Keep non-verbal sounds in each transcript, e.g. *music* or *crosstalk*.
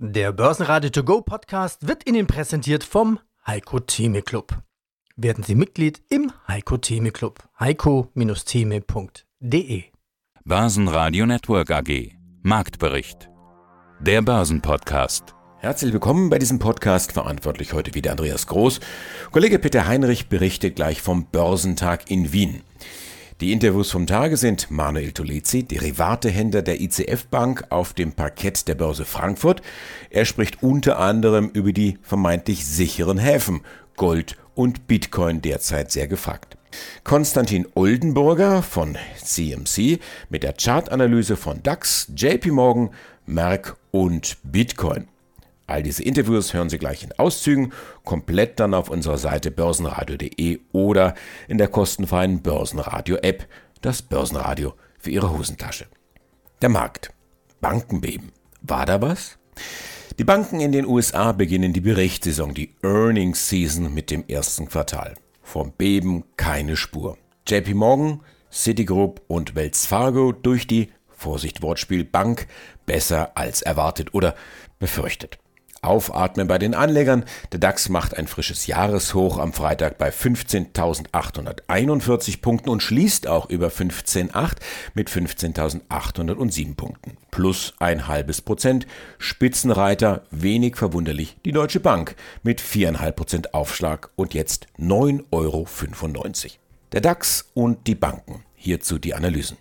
Der Börsenradio To Go Podcast wird Ihnen präsentiert vom Heiko Theme Club. Werden Sie Mitglied im Heiko Theme Club. heiko-theme.de Börsenradio Network AG Marktbericht Der Börsenpodcast Herzlich willkommen bei diesem Podcast. Verantwortlich heute wieder Andreas Groß. Kollege Peter Heinrich berichtet gleich vom Börsentag in Wien. Die Interviews vom Tage sind Manuel Tolezi, Derivatehändler der ICF Bank auf dem Parkett der Börse Frankfurt. Er spricht unter anderem über die vermeintlich sicheren Häfen Gold und Bitcoin derzeit sehr gefragt. Konstantin Oldenburger von CMC mit der Chartanalyse von DAX, JP Morgan, Merck und Bitcoin. All diese Interviews hören Sie gleich in Auszügen, komplett dann auf unserer Seite börsenradio.de oder in der kostenfreien Börsenradio-App, das Börsenradio für Ihre Hosentasche. Der Markt. Bankenbeben. War da was? Die Banken in den USA beginnen die Berichtssaison, die Earnings Season mit dem ersten Quartal. Vom Beben keine Spur. JP Morgan, Citigroup und Wells Fargo durch die, Vorsicht Wortspiel, Bank besser als erwartet oder befürchtet. Aufatmen bei den Anlegern. Der DAX macht ein frisches Jahreshoch am Freitag bei 15.841 Punkten und schließt auch über 15.8 mit 15.807 Punkten. Plus ein halbes Prozent. Spitzenreiter, wenig verwunderlich, die Deutsche Bank mit 4,5 Prozent Aufschlag und jetzt 9,95 Euro. Der DAX und die Banken. Hierzu die Analysen.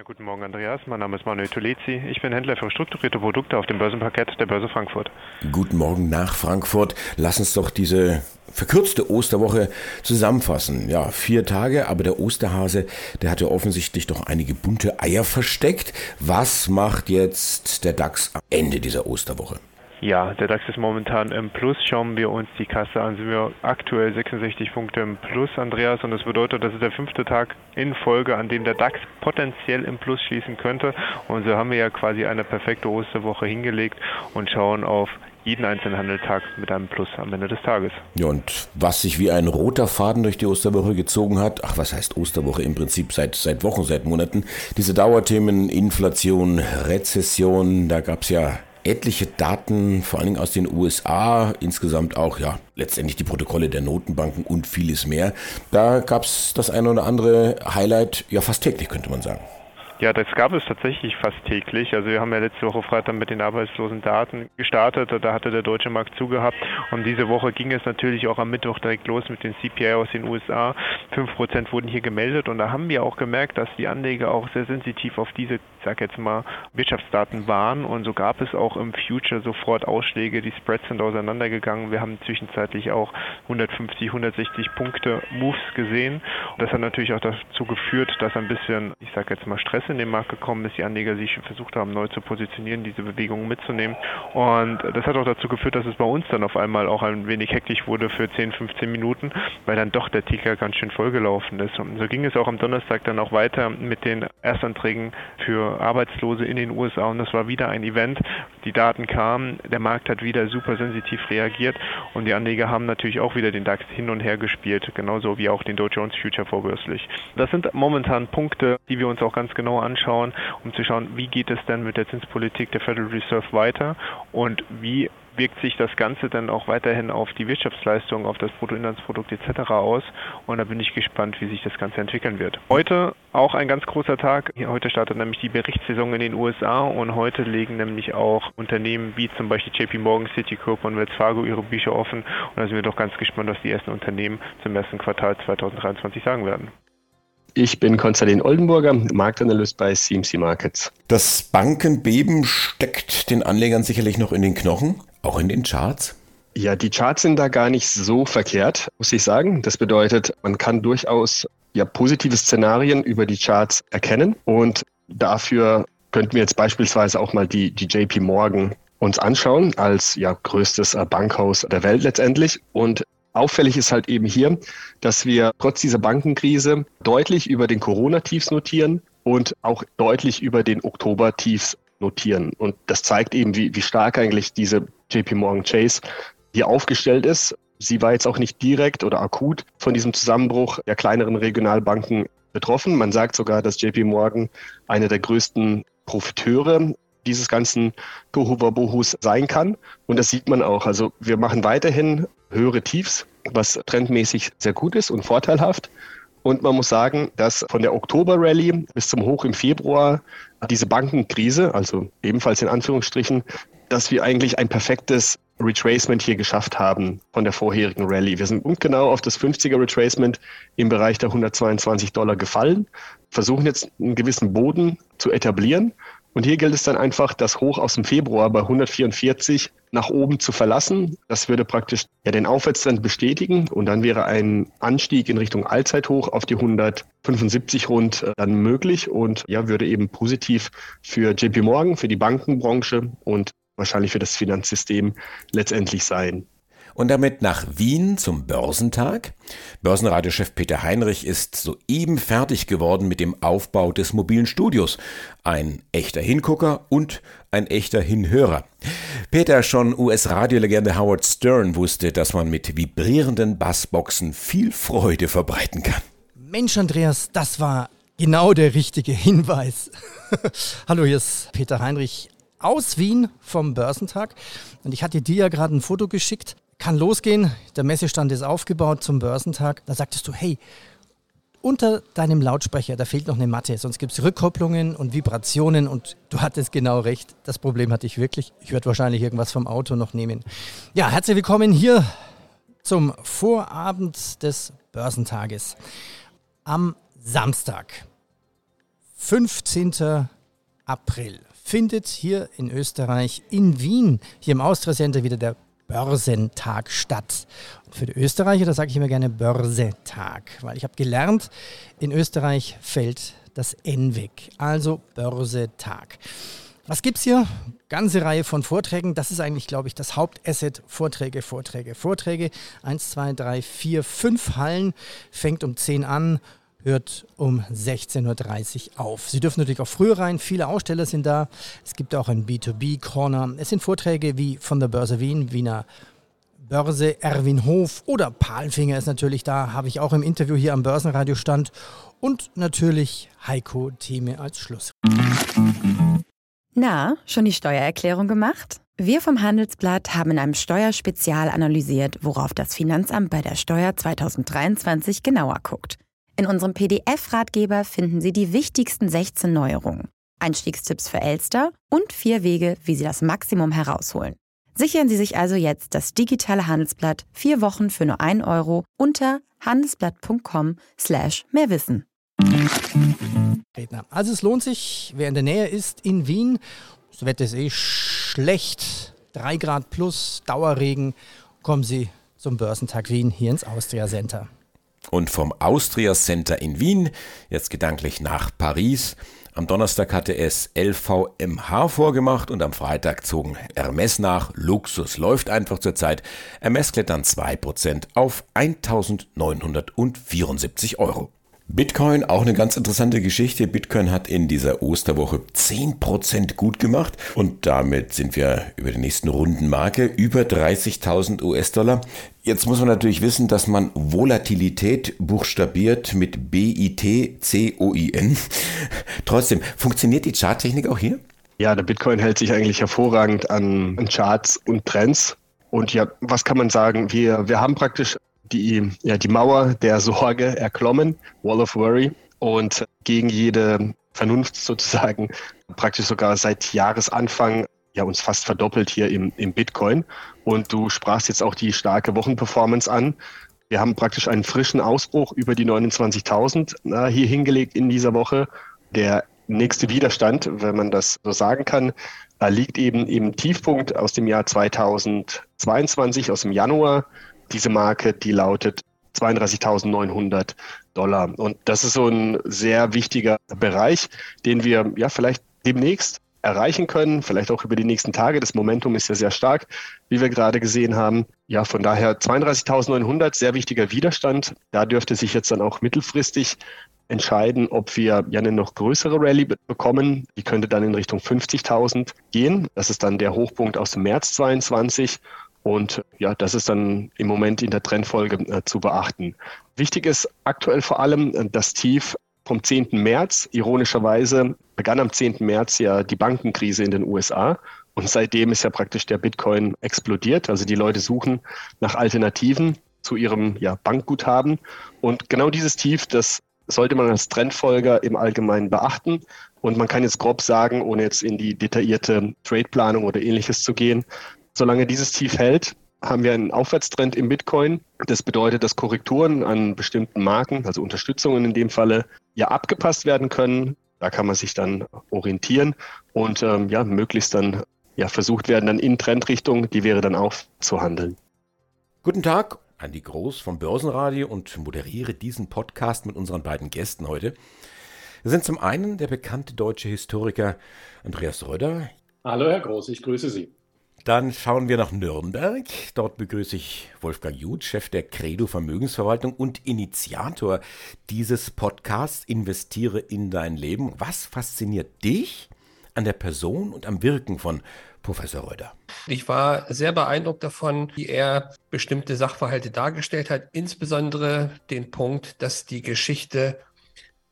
Ja, guten Morgen, Andreas. Mein Name ist Manuel Tulezi. Ich bin Händler für strukturierte Produkte auf dem Börsenparkett der Börse Frankfurt. Guten Morgen nach Frankfurt. Lass uns doch diese verkürzte Osterwoche zusammenfassen. Ja, vier Tage, aber der Osterhase, der hat ja offensichtlich doch einige bunte Eier versteckt. Was macht jetzt der DAX am Ende dieser Osterwoche? Ja, der DAX ist momentan im Plus. Schauen wir uns die Kasse an, sind wir aktuell 66 Punkte im Plus, Andreas. Und das bedeutet, das ist der fünfte Tag in Folge, an dem der DAX potenziell im Plus schließen könnte. Und so haben wir ja quasi eine perfekte Osterwoche hingelegt und schauen auf jeden einzelnen Handeltag mit einem Plus am Ende des Tages. Ja, und was sich wie ein roter Faden durch die Osterwoche gezogen hat, ach, was heißt Osterwoche im Prinzip seit, seit Wochen, seit Monaten, diese Dauerthemen, Inflation, Rezession, da gab es ja etliche Daten, vor allen Dingen aus den USA, insgesamt auch ja letztendlich die Protokolle der Notenbanken und vieles mehr. Da gab es das eine oder andere Highlight, ja fast täglich könnte man sagen. Ja, das gab es tatsächlich fast täglich. Also wir haben ja letzte Woche Freitag mit den arbeitslosen Daten gestartet. Da hatte der deutsche Markt zugehabt. Und diese Woche ging es natürlich auch am Mittwoch direkt los mit den CPI aus den USA. 5% wurden hier gemeldet. Und da haben wir auch gemerkt, dass die Anleger auch sehr sensitiv auf diese, sag jetzt mal, Wirtschaftsdaten waren. Und so gab es auch im Future sofort Ausschläge. Die Spreads sind auseinandergegangen. Wir haben zwischenzeitlich auch 150, 160 Punkte Moves gesehen. Und das hat natürlich auch dazu geführt, dass ein bisschen, ich sag jetzt mal, Stress in den Markt gekommen ist, die Anleger sich versucht haben, neu zu positionieren, diese Bewegungen mitzunehmen. Und das hat auch dazu geführt, dass es bei uns dann auf einmal auch ein wenig hektisch wurde für 10, 15 Minuten, weil dann doch der Ticker ganz schön vollgelaufen ist. Und so ging es auch am Donnerstag dann auch weiter mit den Erstanträgen für Arbeitslose in den USA. Und das war wieder ein Event. Die Daten kamen, der Markt hat wieder super sensitiv reagiert und die Anleger haben natürlich auch wieder den DAX hin und her gespielt, genauso wie auch den Dow Jones Future vorbörslich. Das sind momentan Punkte, die wir uns auch ganz genau anschauen, um zu schauen, wie geht es denn mit der Zinspolitik der Federal Reserve weiter und wie wirkt sich das Ganze dann auch weiterhin auf die Wirtschaftsleistung, auf das Bruttoinlandsprodukt etc. aus. Und da bin ich gespannt, wie sich das Ganze entwickeln wird. Heute auch ein ganz großer Tag. Heute startet nämlich die Berichtssaison in den USA und heute legen nämlich auch Unternehmen wie zum Beispiel JP Morgan, Citigroup und Wells Fargo ihre Bücher offen. Und da sind wir doch ganz gespannt, was die ersten Unternehmen zum ersten Quartal 2023 sagen werden. Ich bin Konstantin Oldenburger, Marktanalyst bei CMC Markets. Das Bankenbeben steckt den Anlegern sicherlich noch in den Knochen, auch in den Charts. Ja, die Charts sind da gar nicht so verkehrt, muss ich sagen. Das bedeutet, man kann durchaus ja positive Szenarien über die Charts erkennen und dafür könnten wir jetzt beispielsweise auch mal die, die JP Morgan uns anschauen als ja größtes Bankhaus der Welt letztendlich und Auffällig ist halt eben hier, dass wir trotz dieser Bankenkrise deutlich über den Corona-Tiefs notieren und auch deutlich über den Oktober-Tiefs notieren. Und das zeigt eben, wie, wie stark eigentlich diese JP Morgan Chase hier aufgestellt ist. Sie war jetzt auch nicht direkt oder akut von diesem Zusammenbruch der kleineren Regionalbanken betroffen. Man sagt sogar, dass JP Morgan eine der größten Profiteure dieses ganzen Tohuwabohus sein kann. Und das sieht man auch. Also wir machen weiterhin höhere Tiefs, was trendmäßig sehr gut ist und vorteilhaft. Und man muss sagen, dass von der Oktober-Rallye bis zum Hoch im Februar diese Bankenkrise, also ebenfalls in Anführungsstrichen, dass wir eigentlich ein perfektes Retracement hier geschafft haben von der vorherigen Rallye. Wir sind genau auf das 50er Retracement im Bereich der 122 Dollar gefallen, versuchen jetzt einen gewissen Boden zu etablieren. Und hier gilt es dann einfach, das Hoch aus dem Februar bei 144 nach oben zu verlassen. Das würde praktisch ja den Aufwärtstrend bestätigen und dann wäre ein Anstieg in Richtung Allzeithoch auf die 175 rund äh, dann möglich und ja, würde eben positiv für JP Morgan, für die Bankenbranche und wahrscheinlich für das Finanzsystem letztendlich sein. Und damit nach Wien zum Börsentag. Börsenradiochef Peter Heinrich ist soeben fertig geworden mit dem Aufbau des mobilen Studios. Ein echter Hingucker und ein echter Hinhörer. Peter, schon US-Radiolegende Howard Stern wusste, dass man mit vibrierenden Bassboxen viel Freude verbreiten kann. Mensch, Andreas, das war genau der richtige Hinweis. *laughs* Hallo, hier ist Peter Heinrich aus Wien vom Börsentag. Und ich hatte dir ja gerade ein Foto geschickt. Kann losgehen. Der Messestand ist aufgebaut zum Börsentag. Da sagtest du, hey, unter deinem Lautsprecher, da fehlt noch eine Matte, sonst gibt es Rückkopplungen und Vibrationen und du hattest genau recht. Das Problem hatte ich wirklich. Ich werde wahrscheinlich irgendwas vom Auto noch nehmen. Ja, herzlich willkommen hier zum Vorabend des Börsentages. Am Samstag, 15. April findet hier in Österreich, in Wien, hier im Austria Center wieder der Börsentag statt. Und für die Österreicher, da sage ich immer gerne Börsetag, weil ich habe gelernt, in Österreich fällt das N weg. Also Börsetag. Was gibt es hier? Ganze Reihe von Vorträgen. Das ist eigentlich, glaube ich, das Hauptasset. Vorträge, Vorträge, Vorträge. Eins, zwei, drei, vier, fünf Hallen. Fängt um 10 an hört um 16.30 Uhr auf. Sie dürfen natürlich auch früher rein, viele Aussteller sind da. Es gibt auch einen B2B-Corner. Es sind Vorträge wie von der Börse Wien, Wiener Börse, Erwin Hof oder Palfinger ist natürlich da, habe ich auch im Interview hier am Börsenradio stand. Und natürlich Heiko Thieme als Schluss. Na, schon die Steuererklärung gemacht? Wir vom Handelsblatt haben in einem Steuerspezial analysiert, worauf das Finanzamt bei der Steuer 2023 genauer guckt. In unserem PDF-Ratgeber finden Sie die wichtigsten 16 Neuerungen, Einstiegstipps für Elster und vier Wege, wie Sie das Maximum herausholen. Sichern Sie sich also jetzt das digitale Handelsblatt vier Wochen für nur 1 Euro unter handelsblatt.com slash mehrwissen. Also es lohnt sich, wer in der Nähe ist, in Wien, das Wetter ist eh schlecht, 3 Grad plus, Dauerregen, kommen Sie zum Börsentag Wien hier ins Austria Center. Und vom Austria Center in Wien, jetzt gedanklich nach Paris. Am Donnerstag hatte es LVMH vorgemacht und am Freitag zogen Hermes nach. Luxus läuft einfach zurzeit. Hermes klettern 2% auf 1974 Euro. Bitcoin, auch eine ganz interessante Geschichte. Bitcoin hat in dieser Osterwoche 10% gut gemacht und damit sind wir über die nächsten Rundenmarke über 30.000 US-Dollar. Jetzt muss man natürlich wissen, dass man Volatilität buchstabiert mit B-I-T-C-O-I-N. *laughs* Trotzdem, funktioniert die Charttechnik auch hier? Ja, der Bitcoin hält sich eigentlich hervorragend an, an Charts und Trends. Und ja, was kann man sagen? Wir, wir haben praktisch die, ja, die Mauer der Sorge erklommen, Wall of Worry, und gegen jede Vernunft sozusagen praktisch sogar seit Jahresanfang ja uns fast verdoppelt hier im, im Bitcoin. Und du sprachst jetzt auch die starke Wochenperformance an. Wir haben praktisch einen frischen Ausbruch über die 29.000 äh, hier hingelegt in dieser Woche. Der nächste Widerstand, wenn man das so sagen kann, äh, liegt eben im Tiefpunkt aus dem Jahr 2022, aus dem Januar diese Marke, die lautet 32.900 Dollar. Und das ist so ein sehr wichtiger Bereich, den wir ja vielleicht demnächst erreichen können, vielleicht auch über die nächsten Tage. Das Momentum ist ja sehr stark, wie wir gerade gesehen haben. Ja, von daher 32.900, sehr wichtiger Widerstand. Da dürfte sich jetzt dann auch mittelfristig entscheiden, ob wir ja eine noch größere Rallye bekommen. Die könnte dann in Richtung 50.000 gehen. Das ist dann der Hochpunkt aus dem März 22. Und ja, das ist dann im Moment in der Trendfolge äh, zu beachten. Wichtig ist aktuell vor allem äh, das Tief vom 10. März. Ironischerweise begann am 10. März ja die Bankenkrise in den USA. Und seitdem ist ja praktisch der Bitcoin explodiert. Also die Leute suchen nach Alternativen zu ihrem ja, Bankguthaben. Und genau dieses Tief, das sollte man als Trendfolger im Allgemeinen beachten. Und man kann jetzt grob sagen, ohne jetzt in die detaillierte Tradeplanung oder ähnliches zu gehen, solange dieses Tief hält, haben wir einen Aufwärtstrend im Bitcoin. Das bedeutet, dass Korrekturen an bestimmten Marken, also Unterstützungen in dem Falle, ja abgepasst werden können. Da kann man sich dann orientieren und ähm, ja, möglichst dann ja, versucht werden, dann in Trendrichtung, die wäre dann auch zu handeln. Guten Tag, Andi Groß vom Börsenradio und moderiere diesen Podcast mit unseren beiden Gästen heute. Wir sind zum einen der bekannte deutsche Historiker Andreas Röder. Hallo Herr Groß, ich grüße Sie. Dann schauen wir nach Nürnberg. Dort begrüße ich Wolfgang Jud, Chef der Credo Vermögensverwaltung und Initiator dieses Podcasts Investiere in dein Leben. Was fasziniert dich an der Person und am Wirken von Professor Röder? Ich war sehr beeindruckt davon, wie er bestimmte Sachverhalte dargestellt hat, insbesondere den Punkt, dass die Geschichte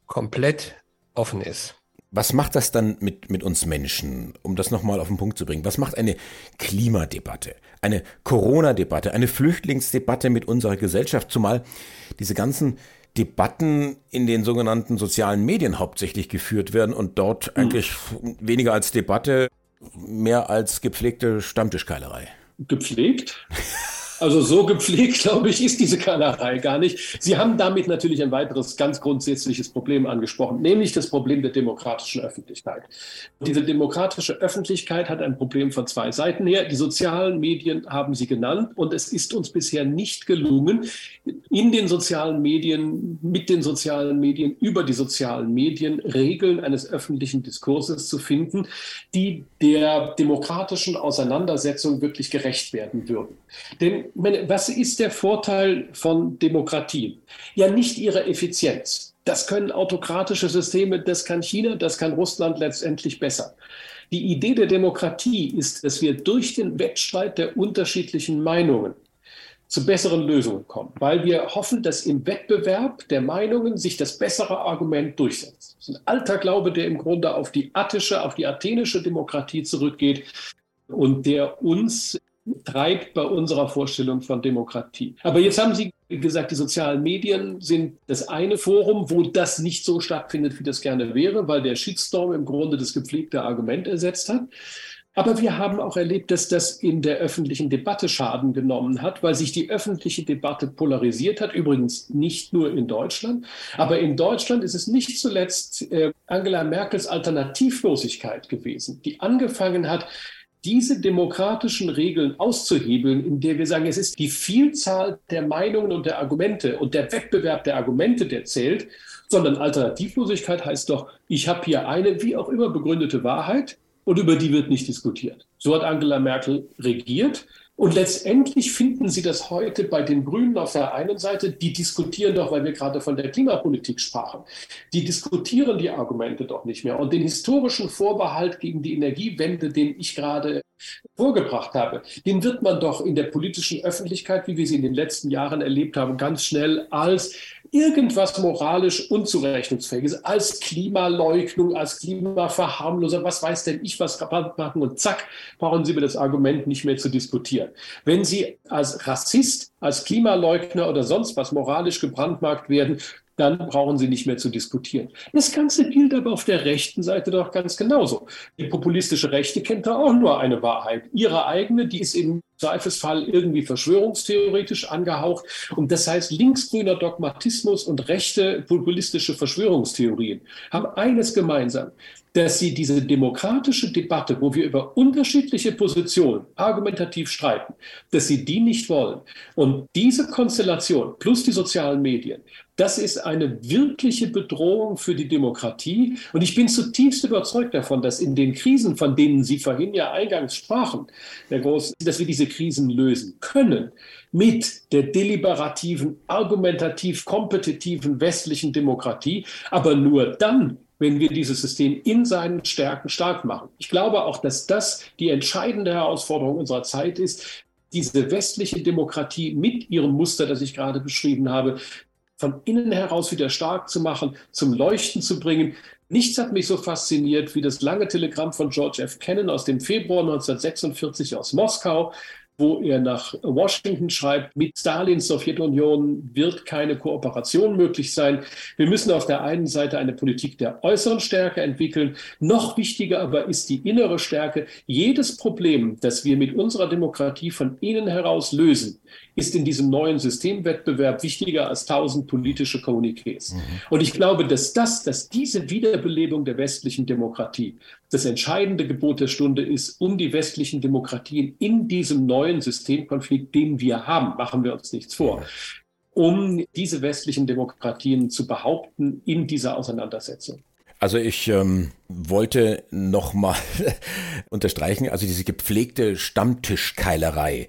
komplett offen ist. Was macht das dann mit, mit uns Menschen, um das nochmal auf den Punkt zu bringen? Was macht eine Klimadebatte, eine Corona-Debatte, eine Flüchtlingsdebatte mit unserer Gesellschaft, zumal diese ganzen Debatten in den sogenannten sozialen Medien hauptsächlich geführt werden und dort hm. eigentlich weniger als Debatte, mehr als gepflegte Stammtischkeilerei. Gepflegt? *laughs* Also so gepflegt, *laughs* glaube ich, ist diese Kannerei gar nicht. Sie haben damit natürlich ein weiteres ganz grundsätzliches Problem angesprochen, nämlich das Problem der demokratischen Öffentlichkeit. Diese demokratische Öffentlichkeit hat ein Problem von zwei Seiten her. Die sozialen Medien haben Sie genannt und es ist uns bisher nicht gelungen, in den sozialen Medien, mit den sozialen Medien, über die sozialen Medien Regeln eines öffentlichen Diskurses zu finden, die der demokratischen Auseinandersetzung wirklich gerecht werden würden. Denn meine, was ist der Vorteil von Demokratie? Ja, nicht ihre Effizienz. Das können autokratische Systeme, das kann China, das kann Russland letztendlich besser. Die Idee der Demokratie ist, dass wir durch den Wettstreit der unterschiedlichen Meinungen zu besseren Lösungen kommen, weil wir hoffen, dass im Wettbewerb der Meinungen sich das bessere Argument durchsetzt. Das ist ein alter Glaube, der im Grunde auf die attische, auf die athenische Demokratie zurückgeht und der uns treibt bei unserer Vorstellung von Demokratie. Aber jetzt haben Sie gesagt, die sozialen Medien sind das eine Forum, wo das nicht so stattfindet, wie das gerne wäre, weil der Shitstorm im Grunde das gepflegte Argument ersetzt hat. Aber wir haben auch erlebt, dass das in der öffentlichen Debatte Schaden genommen hat, weil sich die öffentliche Debatte polarisiert hat. Übrigens nicht nur in Deutschland. Aber in Deutschland ist es nicht zuletzt äh, Angela Merkels Alternativlosigkeit gewesen, die angefangen hat, diese demokratischen Regeln auszuhebeln, in der wir sagen, es ist die Vielzahl der Meinungen und der Argumente und der Wettbewerb der Argumente, der zählt, sondern Alternativlosigkeit heißt doch, ich habe hier eine wie auch immer begründete Wahrheit und über die wird nicht diskutiert. So hat Angela Merkel regiert. Und letztendlich finden Sie das heute bei den Grünen auf der einen Seite, die diskutieren doch, weil wir gerade von der Klimapolitik sprachen, die diskutieren die Argumente doch nicht mehr. Und den historischen Vorbehalt gegen die Energiewende, den ich gerade vorgebracht habe, den wird man doch in der politischen Öffentlichkeit, wie wir sie in den letzten Jahren erlebt haben, ganz schnell als irgendwas moralisch unzurechnungsfähiges, als Klimaleugnung, als Klimaverharmloser, was weiß denn ich, was machen und zack, brauchen Sie über das Argument nicht mehr zu diskutieren. Wenn Sie als Rassist, als Klimaleugner oder sonst was moralisch gebrandmarkt werden, dann brauchen Sie nicht mehr zu diskutieren. Das Ganze gilt aber auf der rechten Seite doch ganz genauso. Die populistische Rechte kennt da auch nur eine Wahrheit. Ihre eigene, die ist im Zweifelsfall irgendwie verschwörungstheoretisch angehaucht. Und das heißt, linksgrüner Dogmatismus und rechte populistische Verschwörungstheorien haben eines gemeinsam dass sie diese demokratische Debatte, wo wir über unterschiedliche Positionen argumentativ streiten, dass sie die nicht wollen. Und diese Konstellation plus die sozialen Medien, das ist eine wirkliche Bedrohung für die Demokratie. Und ich bin zutiefst überzeugt davon, dass in den Krisen, von denen Sie vorhin ja eingangs sprachen, Herr Groß, dass wir diese Krisen lösen können mit der deliberativen, argumentativ kompetitiven westlichen Demokratie, aber nur dann, wenn wir dieses System in seinen Stärken stark machen. Ich glaube auch, dass das die entscheidende Herausforderung unserer Zeit ist, diese westliche Demokratie mit ihrem Muster, das ich gerade beschrieben habe, von innen heraus wieder stark zu machen, zum Leuchten zu bringen. Nichts hat mich so fasziniert wie das lange Telegramm von George F. Kennan aus dem Februar 1946 aus Moskau, wo er nach Washington schreibt, mit Stalins Sowjetunion wird keine Kooperation möglich sein. Wir müssen auf der einen Seite eine Politik der äußeren Stärke entwickeln. Noch wichtiger aber ist die innere Stärke. Jedes Problem, das wir mit unserer Demokratie von innen heraus lösen, ist in diesem neuen Systemwettbewerb wichtiger als tausend politische Kommuniqués. Mhm. Und ich glaube, dass das, dass diese Wiederbelebung der westlichen Demokratie das entscheidende Gebot der Stunde ist, um die westlichen Demokratien in diesem neuen Systemkonflikt, den wir haben, machen wir uns nichts vor, um diese westlichen Demokratien zu behaupten in dieser Auseinandersetzung. Also ich ähm, wollte nochmal *laughs* unterstreichen, also diese gepflegte Stammtischkeilerei,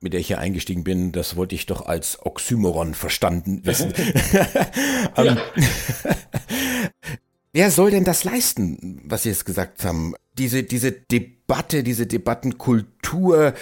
mit der ich hier eingestiegen bin, das wollte ich doch als Oxymoron verstanden wissen. *laughs* ähm, *laughs* Wer soll denn das leisten, was Sie jetzt gesagt haben? Diese, diese Debatte, diese Debattenkultur,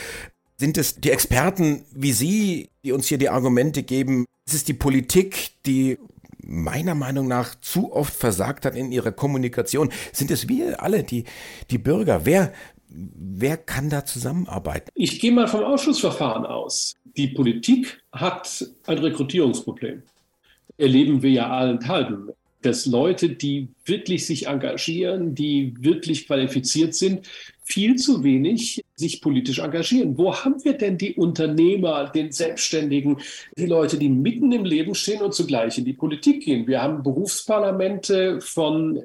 sind es die Experten wie Sie, die uns hier die Argumente geben? Ist es die Politik, die meiner Meinung nach zu oft versagt hat in ihrer Kommunikation? Sind es wir alle, die, die Bürger? Wer, wer kann da zusammenarbeiten? Ich gehe mal vom Ausschussverfahren aus. Die Politik hat ein Rekrutierungsproblem. Erleben wir ja allenthalben dass Leute, die wirklich sich engagieren, die wirklich qualifiziert sind, viel zu wenig sich politisch engagieren. Wo haben wir denn die Unternehmer, den Selbstständigen, die Leute, die mitten im Leben stehen und zugleich in die Politik gehen? Wir haben Berufsparlamente von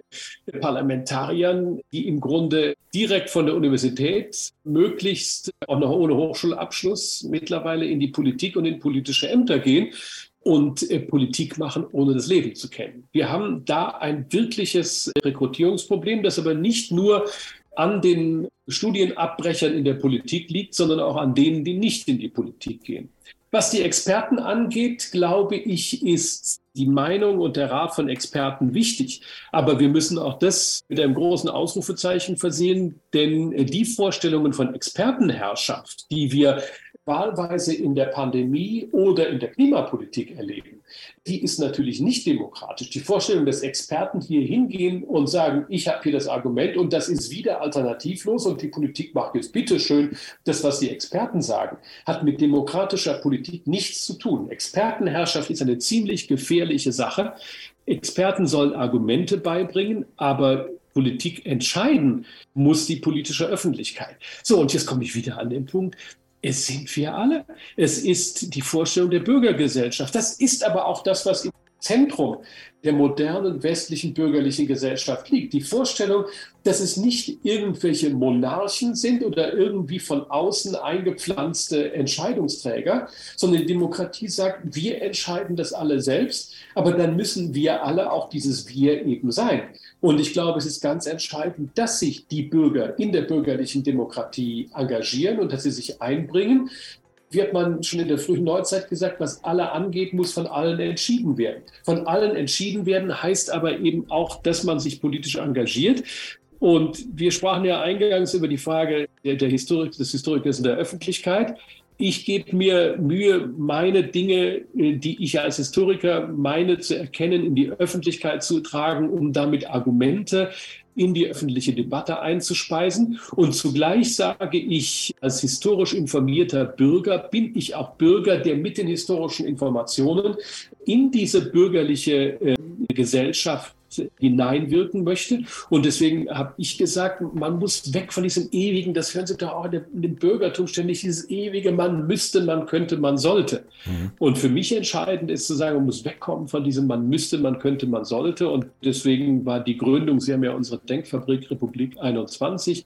Parlamentariern, die im Grunde direkt von der Universität, möglichst auch noch ohne Hochschulabschluss, mittlerweile in die Politik und in politische Ämter gehen und äh, Politik machen, ohne das Leben zu kennen. Wir haben da ein wirkliches Rekrutierungsproblem, das aber nicht nur an den Studienabbrechern in der Politik liegt, sondern auch an denen, die nicht in die Politik gehen. Was die Experten angeht, glaube ich, ist die Meinung und der Rat von Experten wichtig. Aber wir müssen auch das mit einem großen Ausrufezeichen versehen, denn die Vorstellungen von Expertenherrschaft, die wir wahlweise in der Pandemie oder in der Klimapolitik erleben, die ist natürlich nicht demokratisch. Die Vorstellung, dass Experten hier hingehen und sagen, ich habe hier das Argument und das ist wieder alternativlos und die Politik macht jetzt bitteschön das, was die Experten sagen, hat mit demokratischer Politik nichts zu tun. Expertenherrschaft ist eine ziemlich gefährliche Sache. Experten sollen Argumente beibringen, aber Politik entscheiden muss die politische Öffentlichkeit. So, und jetzt komme ich wieder an den Punkt, es sind wir alle. Es ist die Vorstellung der Bürgergesellschaft. Das ist aber auch das, was im Zentrum der modernen westlichen bürgerlichen Gesellschaft liegt. Die Vorstellung, dass es nicht irgendwelche Monarchen sind oder irgendwie von außen eingepflanzte Entscheidungsträger, sondern die Demokratie sagt, wir entscheiden das alle selbst, aber dann müssen wir alle auch dieses Wir eben sein. Und ich glaube, es ist ganz entscheidend, dass sich die Bürger in der bürgerlichen Demokratie engagieren und dass sie sich einbringen, wie hat man schon in der frühen Neuzeit gesagt, was alle angeht, muss von allen entschieden werden. Von allen entschieden werden heißt aber eben auch, dass man sich politisch engagiert. Und wir sprachen ja eingangs über die Frage der, der Historik, des Historikers in der Öffentlichkeit. Ich gebe mir Mühe, meine Dinge, äh, die ich als Historiker meine zu erkennen, in die Öffentlichkeit zu tragen, um damit Argumente in die öffentliche Debatte einzuspeisen. Und zugleich sage ich, als historisch informierter Bürger bin ich auch Bürger, der mit den historischen Informationen in diese bürgerliche äh, Gesellschaft hineinwirken möchte. Und deswegen habe ich gesagt, man muss weg von diesem ewigen, das hören Sie doch auch in dem Bürgertum ständig, dieses ewige, man müsste, man könnte, man sollte. Mhm. Und für mich entscheidend ist zu sagen, man muss wegkommen von diesem, man müsste, man könnte, man sollte. Und deswegen war die Gründung, Sie haben ja unsere Denkfabrik Republik 21,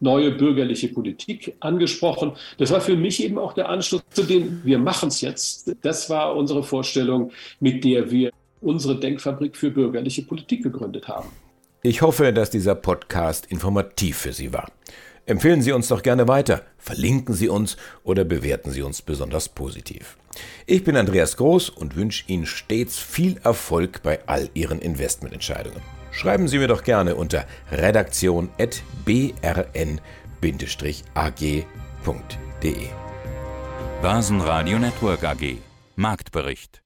neue bürgerliche Politik angesprochen. Das war für mich eben auch der Anschluss zu dem, wir machen es jetzt. Das war unsere Vorstellung, mit der wir unsere Denkfabrik für bürgerliche Politik gegründet haben. Ich hoffe, dass dieser Podcast informativ für Sie war. Empfehlen Sie uns doch gerne weiter, verlinken Sie uns oder bewerten Sie uns besonders positiv. Ich bin Andreas Groß und wünsche Ihnen stets viel Erfolg bei all Ihren Investmententscheidungen. Schreiben Sie mir doch gerne unter redaktion.brn-ag.de. Basen Radio Network AG Marktbericht